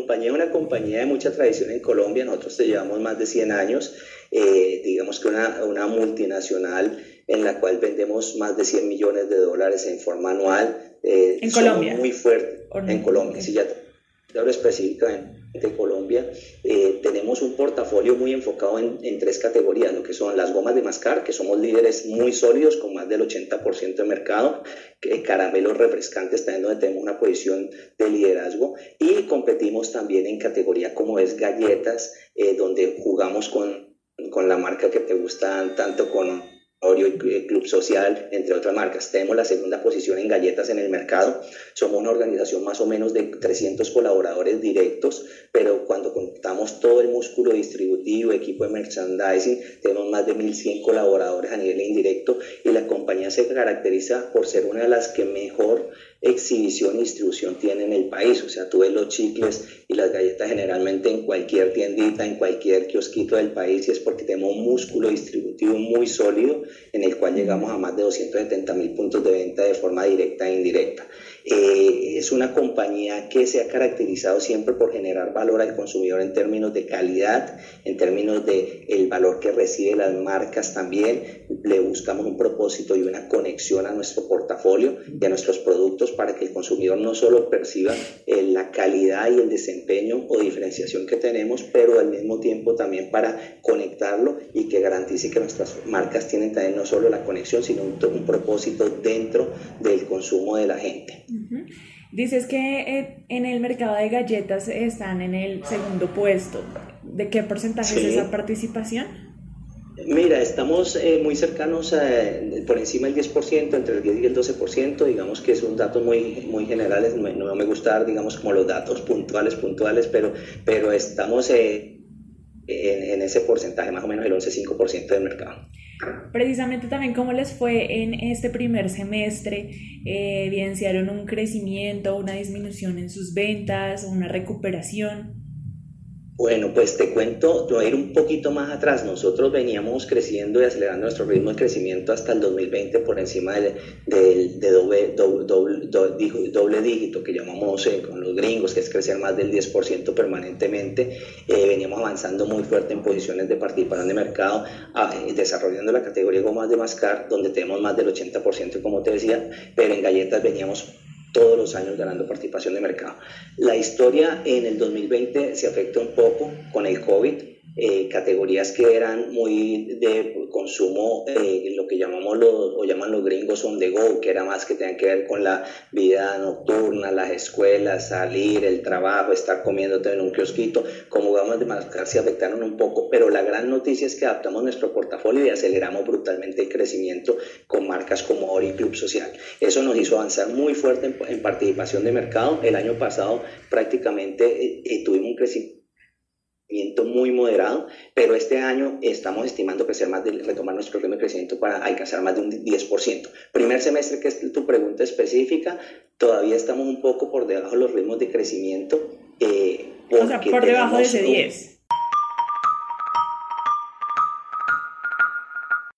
compañía es una compañía de mucha tradición en Colombia, nosotros llevamos más de 100 años, eh, digamos que una, una, multinacional en la cual vendemos más de 100 millones de dólares en forma anual. Eh, ¿En Colombia? Muy fuerte, en Colombia, sí, ya te hablo específicamente de Colombia, eh, tenemos un portafolio muy enfocado en, en, tres categorías, lo que son las gomas de mascar, que somos líderes muy sólidos con más del 80% de mercado, caramelos refrescantes también donde tenemos una posición de liderazgo. Y competimos también en categoría como es galletas, eh, donde jugamos con, con la marca que te gusta tanto con y Club Social, entre otras marcas. Tenemos la segunda posición en galletas en el mercado. Somos una organización más o menos de 300 colaboradores directos, pero cuando contamos todo el músculo distributivo, equipo de merchandising, tenemos más de 1.100 colaboradores a nivel indirecto y la compañía se caracteriza por ser una de las que mejor exhibición y distribución tiene en el país. O sea, tú ves los chicles las galletas generalmente en cualquier tiendita, en cualquier kiosquito del país y es porque tenemos un músculo distributivo muy sólido en el cual llegamos a más de 270 mil puntos de venta de forma directa e indirecta. Eh, es una compañía que se ha caracterizado siempre por generar valor al consumidor en términos de calidad, en términos de el valor que recibe las marcas también. Le buscamos un propósito y una conexión a nuestro portafolio y a nuestros productos para que el consumidor no solo perciba eh, la calidad y el desempeño o diferenciación que tenemos, pero al mismo tiempo también para conectarlo y que garantice que nuestras marcas tienen también no solo la conexión, sino un, un propósito dentro del consumo de la gente. Dices que eh, en el mercado de galletas están en el segundo puesto. ¿De qué porcentaje es esa participación? Mira, estamos eh, muy cercanos a, por encima del 10%, entre el 10 y el 12%, digamos que son datos muy, muy generales, no, me gusta dar, digamos, como los datos puntuales, puntuales, pero, pero estamos eh, en, en, ese porcentaje, más o menos el 11-5% del mercado. Precisamente también cómo les fue en este primer semestre, eh, evidenciaron un crecimiento, una disminución en sus ventas, una recuperación. Bueno, pues te cuento, voy a ir un poquito más atrás. Nosotros veníamos creciendo y acelerando nuestro ritmo de crecimiento hasta el 2020 por encima de, de, doble, doble, dígito que llamamos eh, gringos, que es crecer más del 10% permanentemente. Eh, veníamos avanzando muy fuerte en posiciones de participación de mercado, ah, eh, desarrollando la categoría gomas de mascar, donde tenemos más del 80%, como te decía, pero en galletas veníamos todos los años ganando participación de mercado. La historia en el 2020 se afecta un poco con el COVID eh, categorías que eran muy de consumo, eh, lo que llamamos los, o llaman los gringos on the go, que era más que tenían que ver con la vida nocturna, las escuelas, salir, el trabajo, estar comiéndote en un kiosquito, como vamos de marcar, se afectaron un poco, pero la gran noticia es que adaptamos nuestro portafolio y aceleramos brutalmente el crecimiento con marcas como Ori Club Social. Eso nos hizo avanzar muy fuerte en, participación de mercado. El año pasado prácticamente eh, tuvimos un crecimiento muy moderado, pero este año estamos estimando crecer más de, retomar nuestro ritmo de crecimiento para alcanzar más de un 10%. Primer semestre, que es tu pregunta específica, todavía estamos un poco por debajo de los ritmos de crecimiento. Eh, o sea, por debajo de ese 10